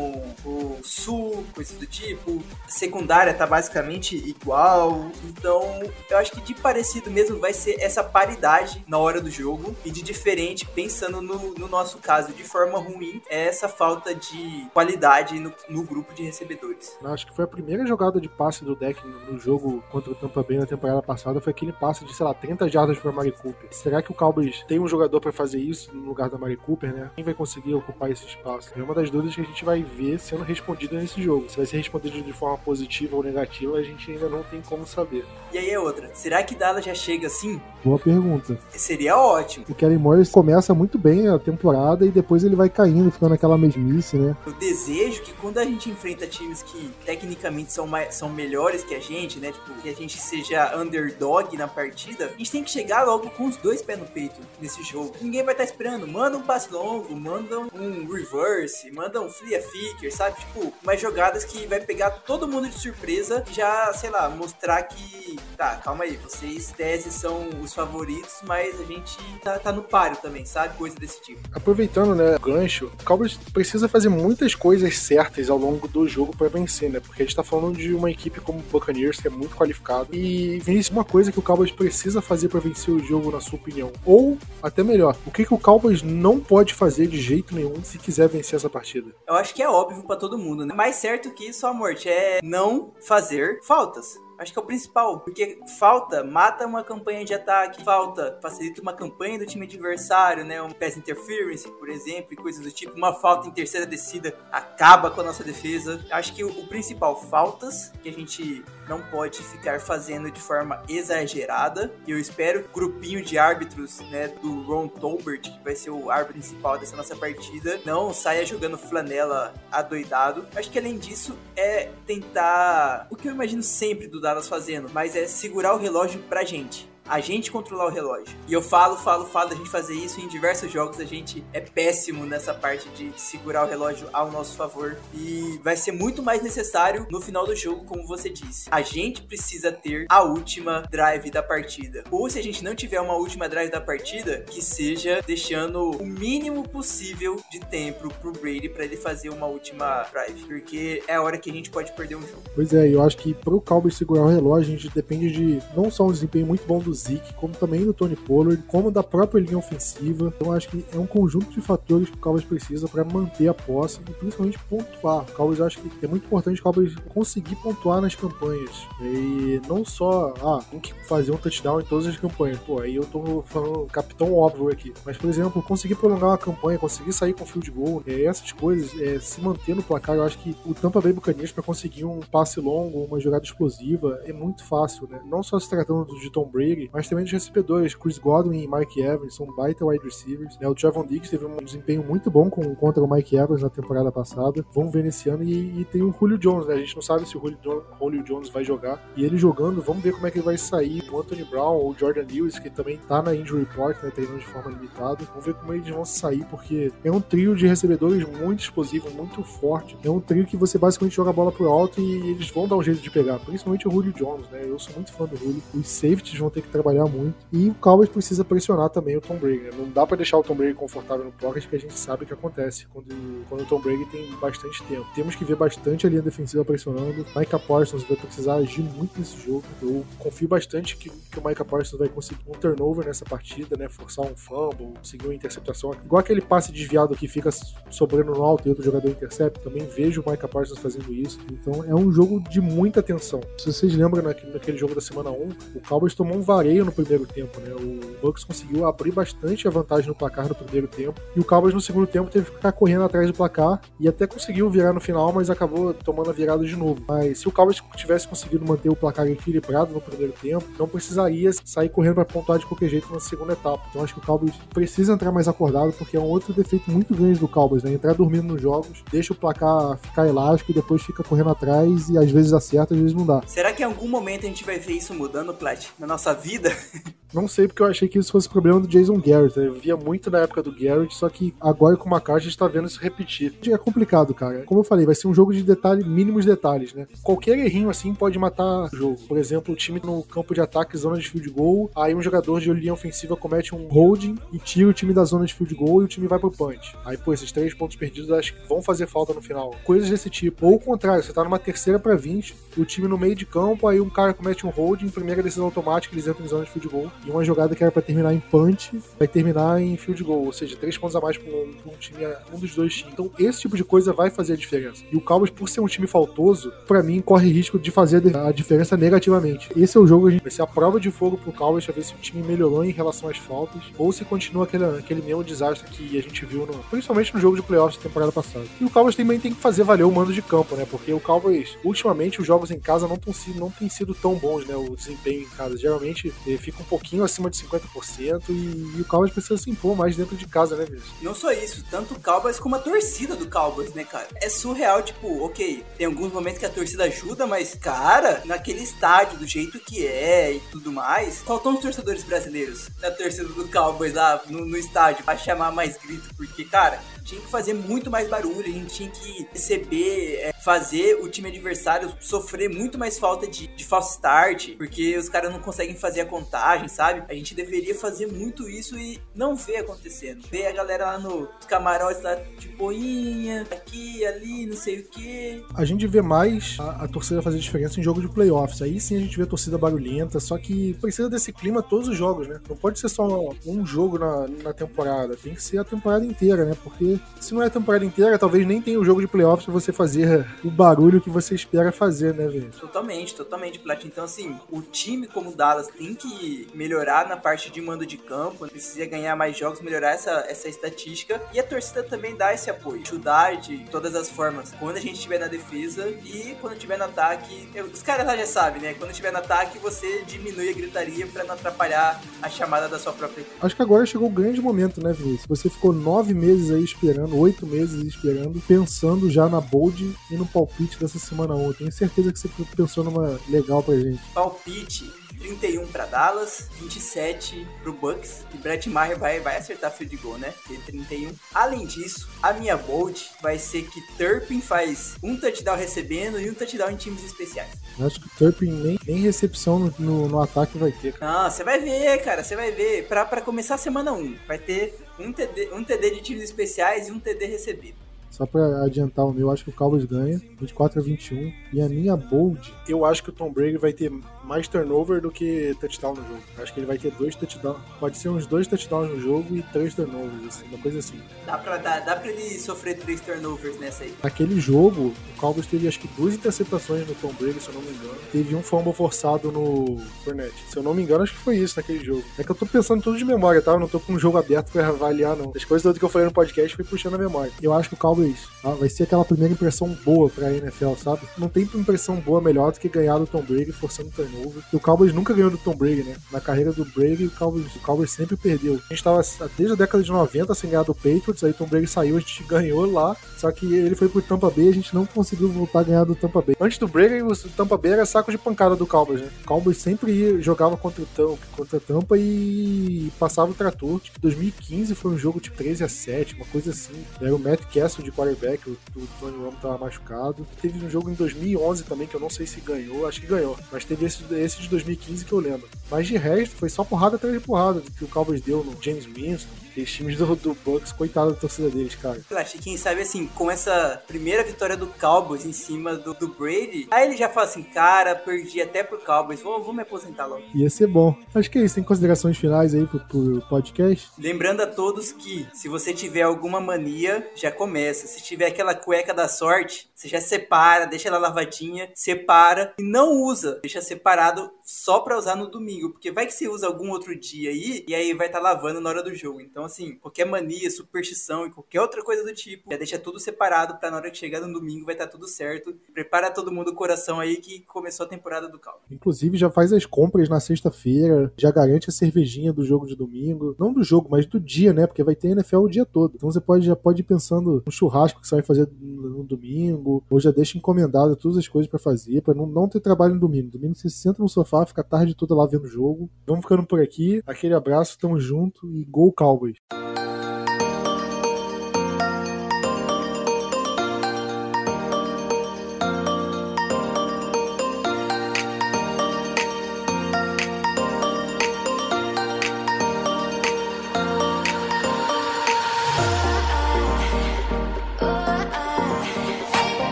o Sul, coisas do tipo. A secundária tá basicamente igual. Então, eu acho que de parecido mesmo vai ser essa paridade na hora do jogo. E de diferente, pensando no, no nosso caso, de forma ruim, é essa falta de qualidade no, no grupo de recebedores. Acho que foi a primeira jogada de passe do deck no, no jogo contra o Tampa Bay na temporada passada. Foi aquele passe de, sei lá, 30 jardas para Mari Cooper. Será que o Cowboys tem um jogador para fazer isso no lugar da Mari Cooper, né? Quem vai conseguir ocupar esse espaço? É uma das dúvidas que a gente vai ver sendo respondida nesse jogo. Se vai ser respondido de forma positiva ou negativa, a gente ainda não tem como saber. E aí é outra. Será que Dallas já chega assim? Boa pergunta. Seria ótimo. O Kellen Morris começa muito bem a temporada e depois ele vai caindo, ficando naquela mesmice, né? Eu desejo que quando a gente enfrenta times que tecnicamente são, mais, são melhores que a gente, né? Tipo, que a gente seja underdog na partida, a gente tem que chegar logo com os dois pés no peito nesse jogo. Ninguém vai estar tá esperando. Manda um passe longo, manda um reverse, manda um flea flicker, sabe? Tipo, umas jogadas que vai pegar todo mundo de surpresa e já, sei lá, mostrar que, tá, calma aí, vocês tese são os favoritos, mas a gente tá, tá no páreo também, sabe? Coisa desse tipo. Aproveitando, né, o gancho, o Cowboys precisa fazer muitas coisas certas ao longo do jogo para vencer, né? Porque a gente tá falando de uma equipe como o Buccaneers, que é muito qualificado. E, Vinícius, uma coisa que o Cowboys precisa fazer para vencer o jogo, na sua opinião? Ou, até melhor, o que, que o Cowboys não pode fazer de jeito nenhum se quiser vencer essa partida? Eu acho que é óbvio para todo mundo, né? Mais certo que isso, a morte, é não fazer faltas. Acho que é o principal, porque falta mata uma campanha de ataque, falta facilita uma campanha do time adversário, né? Um pass interference, por exemplo, e coisas do tipo. Uma falta em terceira descida acaba com a nossa defesa. Acho que o, o principal, faltas que a gente não pode ficar fazendo de forma exagerada. E eu espero que o grupinho de árbitros, né, do Ron Tolbert, que vai ser o árbitro principal dessa nossa partida, não saia jogando flanela adoidado. Acho que além disso é tentar o que eu imagino sempre do Dallas fazendo, mas é segurar o relógio pra gente. A gente controlar o relógio. E eu falo, falo, falo da gente fazer isso em diversos jogos. A gente é péssimo nessa parte de segurar o relógio ao nosso favor. E vai ser muito mais necessário no final do jogo, como você disse. A gente precisa ter a última drive da partida. Ou se a gente não tiver uma última drive da partida, que seja deixando o mínimo possível de tempo pro Brady para ele fazer uma última drive. Porque é a hora que a gente pode perder um jogo. Pois é, eu acho que pro Cowboys segurar o relógio, a gente depende de não só um desempenho muito bom do Zeke, como também do Tony Pollard, como da própria linha ofensiva. Então acho que é um conjunto de fatores que o Cowboys precisa para manter a posse e principalmente pontuar. O Cowboys acho que é muito importante o Cowboys conseguir pontuar nas campanhas. E não só, ah, tem que fazer um touchdown em todas as campanhas. Pô, aí eu tô falando capitão óbvio aqui. Mas, por exemplo, conseguir prolongar uma campanha, conseguir sair com field goal, é, essas coisas, é, se manter no placar, eu acho que o Tampa Bay Buccaneers para conseguir um passe longo, uma jogada explosiva, é muito fácil, né? Não só se tratando de Tom Brady, mas também dos recebedores. Chris Godwin e Mike Evans são baita wide receivers. Né? O Trevon Diggs teve um desempenho muito bom com, contra o Mike Evans na temporada passada. Vamos ver nesse ano. E, e tem o Julio Jones, né? A gente não sabe se o Julio, Julio, Jones vai jogar. E ele jogando, vamos ver como é que ele vai sair. O Anthony Brown ou o Jordan Lewis, que também tá na injury report, né? Treinando de forma limitada. Vamos ver como eles vão sair, porque é um trio de recebedores muito explosivo, muito forte. É um trio que você basicamente joga a bola pro alto e eles vão dar um jeito de pegar. Principalmente o Julio Jones, né? Eu sou muito fã do Julio. Os safeties vão ter que trabalhar muito. E o Cowboys precisa pressionar também o Tom Brady. Né? Não dá para deixar o Tom Brady confortável no pocket, que a gente sabe o que acontece quando, quando o Tom Brady tem bastante tempo. Temos que ver bastante a linha defensiva pressionando. Micah Parsons vai precisar agir muito nesse jogo. Eu confio bastante que, que o Micah Parsons vai conseguir um turnover nessa partida, né? Forçar um fumble, conseguir uma interceptação. Igual aquele passe desviado que fica sobrando no alto e outro jogador intercepta. Também vejo o Micah Parsons fazendo isso. Então é um jogo de muita atenção. Se vocês lembram naquele, naquele jogo da semana 1, o Cowboys tomou um no primeiro tempo, né? O Bucks conseguiu abrir bastante a vantagem no placar no primeiro tempo. E o Cowboys no segundo tempo teve que ficar correndo atrás do placar e até conseguiu virar no final, mas acabou tomando a virada de novo. Mas se o Cowboys tivesse conseguido manter o placar equilibrado no primeiro tempo, não precisaria sair correndo para pontuar de qualquer jeito na segunda etapa. Então acho que o Cowboys precisa entrar mais acordado, porque é um outro defeito muito grande do Cowboys, né? Entrar dormindo nos jogos, deixa o placar ficar elástico e depois fica correndo atrás e às vezes acerta, às vezes não dá. Será que em algum momento a gente vai ver isso mudando, Plat, na nossa vida? vida. [LAUGHS] Não sei porque eu achei que isso fosse problema do Jason Garrett. Né? Eu via muito na época do Garrett, só que agora com o McCarthy a gente tá vendo isso repetir. É complicado, cara. Como eu falei, vai ser um jogo de detalhe, mínimos detalhes, né? Qualquer errinho assim pode matar o jogo. Por exemplo, o time no campo de ataque, zona de field goal, aí um jogador de linha ofensiva comete um holding e tira o time da zona de field goal e o time vai pro punch. Aí, pô, esses três pontos perdidos acho que vão fazer falta no final. Coisas desse tipo. Ou o contrário, você tá numa terceira para 20, o time no meio de campo, aí um cara comete um holding, primeira decisão automática, eles entram em zona de field goal. E uma jogada que era para terminar em punch vai terminar em field goal, ou seja, três pontos a mais para um, um, time, um dos dois times. Então, esse tipo de coisa vai fazer a diferença. E o Cowboys, por ser um time faltoso, para mim corre risco de fazer a diferença negativamente. Esse é o jogo, vai ser a prova de fogo pro Cowboys pra ver se o time melhorou em relação às faltas ou se continua aquele, aquele mesmo desastre que a gente viu, no, principalmente no jogo de playoffs da temporada passada. E o Cowboys também tem que fazer valer o mando de campo, né? Porque o Cowboys, ultimamente, os jogos em casa não sido, não tem sido tão bons, né? O desempenho em casa. Geralmente eh, fica um pouquinho acima de 50% e, e o Cowboys precisa se impor mais dentro de casa, né, mesmo? Não só isso, tanto o Cowboys como a torcida do Cowboys, né, cara? É surreal, tipo, ok, tem alguns momentos que a torcida ajuda, mas, cara, naquele estádio, do jeito que é e tudo mais, faltam os torcedores brasileiros na torcida do Cowboys lá no, no estádio pra chamar mais grito, porque, cara, tinha que fazer muito mais barulho, a gente tinha que receber, é, fazer o time adversário sofrer muito mais falta de, de false start, porque os caras não conseguem fazer a contagem, sabe? A gente deveria fazer muito isso e não ver acontecendo. Ver a galera lá nos camarotes lá de boinha, aqui, ali, não sei o que. A gente vê mais a, a, torcida fazer diferença em jogo de playoffs. Aí sim a gente vê a torcida barulhenta, só que precisa desse clima todos os jogos, né? Não pode ser só um jogo na, na temporada, tem que ser a temporada inteira, né? Porque se não é a temporada inteira, talvez nem tenha o jogo de playoffs pra você fazer o barulho que você espera fazer, né, velho? Totalmente, totalmente, Plat. Então, assim, o time como o Dallas tem que melhorar na parte de mando de campo, precisa ganhar mais jogos, melhorar essa, essa estatística e a torcida também dá esse apoio, ajudar de todas as formas. Quando a gente estiver na defesa e quando estiver no ataque, os caras lá já sabem, né? Quando estiver no ataque, você diminui a gritaria para não atrapalhar a chamada da sua própria equipe. Acho que agora chegou o grande momento, né, Vinícius? Você ficou nove meses aí esperando, oito meses esperando, pensando já na bold e no palpite dessa semana 1. Tenho certeza que você pensou numa legal pra gente. Palpite 31 para Dallas, 27 pro Bucks. E Brett Maher vai, vai acertar field goal, né? Tem 31. Além disso, a minha bold vai ser que Turpin faz um touchdown recebendo e um touchdown em times especiais. Eu acho que o Turpin nem, nem recepção no, no, no, ataque vai ter. Cara. Não, você vai ver, cara, você vai ver. Pra, pra começar a semana 1, vai ter um TD, um TD de times especiais e um TD recebido. Só pra adiantar o meu, acho que o Cowboys ganha 24 a 21. E a minha bold, eu acho que o Tom Brady vai ter mais turnover do que touchdown no jogo. Acho que ele vai ter dois touchdowns. Pode ser uns dois touchdowns no jogo e três turnovers, assim, uma coisa assim. Dá pra, dá, dá pra ele sofrer três turnovers nessa aí. Naquele jogo, o Cowboys teve acho que duas interceptações no Tom Brady, se eu não me engano. Teve um fumble forçado no Fournette. Se eu não me engano, acho que foi isso naquele jogo. É que eu tô pensando tudo de memória, tá? Eu não tô com um jogo aberto pra avaliar, não. As coisas que eu falei no podcast fui puxando a memória. Eu acho que o Cowboys ah, vai ser aquela primeira impressão boa pra NFL, sabe? Não tem impressão boa melhor do que ganhar do Tom Brady forçando turnover. E o Cowboys nunca ganhou do Tom Brady, né? Na carreira do Brady, o Cowboys, o Cowboys sempre perdeu. A gente tava desde a década de 90 sem ganhar do Patriots, aí Tom Brady saiu, a gente ganhou lá, só que ele foi pro Tampa Bay, a gente não conseguiu voltar a ganhar do Tampa Bay. Antes do Brady, o Tampa Bay era saco de pancada do Cowboys, né? O Cowboys sempre ia, jogava contra o Tampa, contra Tampa e passava o trator. Tipo, 2015 foi um jogo tipo 13 a 7, uma coisa assim. Era o Matt Castle de quarterback, o, o Tony Romo tava machucado. Teve um jogo em 2011 também, que eu não sei se ganhou, acho que ganhou. Mas teve esse, esse de 2015 que eu lembro. Mas de resto, foi só porrada atrás de porrada que o Cowboys deu no James Winston, Aqueles times do, do Bucks, coitado da torcida deles, cara. Eu acho que quem sabe assim, com essa primeira vitória do Cowboys em cima do, do Brady, aí ele já fala assim, cara, perdi até pro Cowboys, vou, vou me aposentar logo. Ia ser bom. Acho que é isso, tem considerações finais aí pro, pro podcast? Lembrando a todos que, se você tiver alguma mania, já começa. Se tiver aquela cueca da sorte, você já separa, deixa ela lavadinha, separa e não usa. Deixa separado só pra usar no domingo, porque vai que você usa algum outro dia aí, e aí vai estar tá lavando na hora do jogo. Então, assim, qualquer mania, superstição e qualquer outra coisa do tipo, já deixa tudo separado pra na hora que chegar no domingo vai estar tá tudo certo. Prepara todo mundo o coração aí que começou a temporada do Cal. Inclusive, já faz as compras na sexta-feira, já garante a cervejinha do jogo de domingo. Não do jogo, mas do dia, né? Porque vai ter NFL o dia todo. Então você pode, já pode ir pensando no churrasco que você vai fazer no domingo, ou já deixa encomendado todas as coisas para fazer, para não, não ter trabalho no domingo. Domingo você senta no sofá, fica a tarde toda lá vendo o jogo. Vamos ficando por aqui. Aquele abraço, tamo junto e Gol Cowboys. Boys.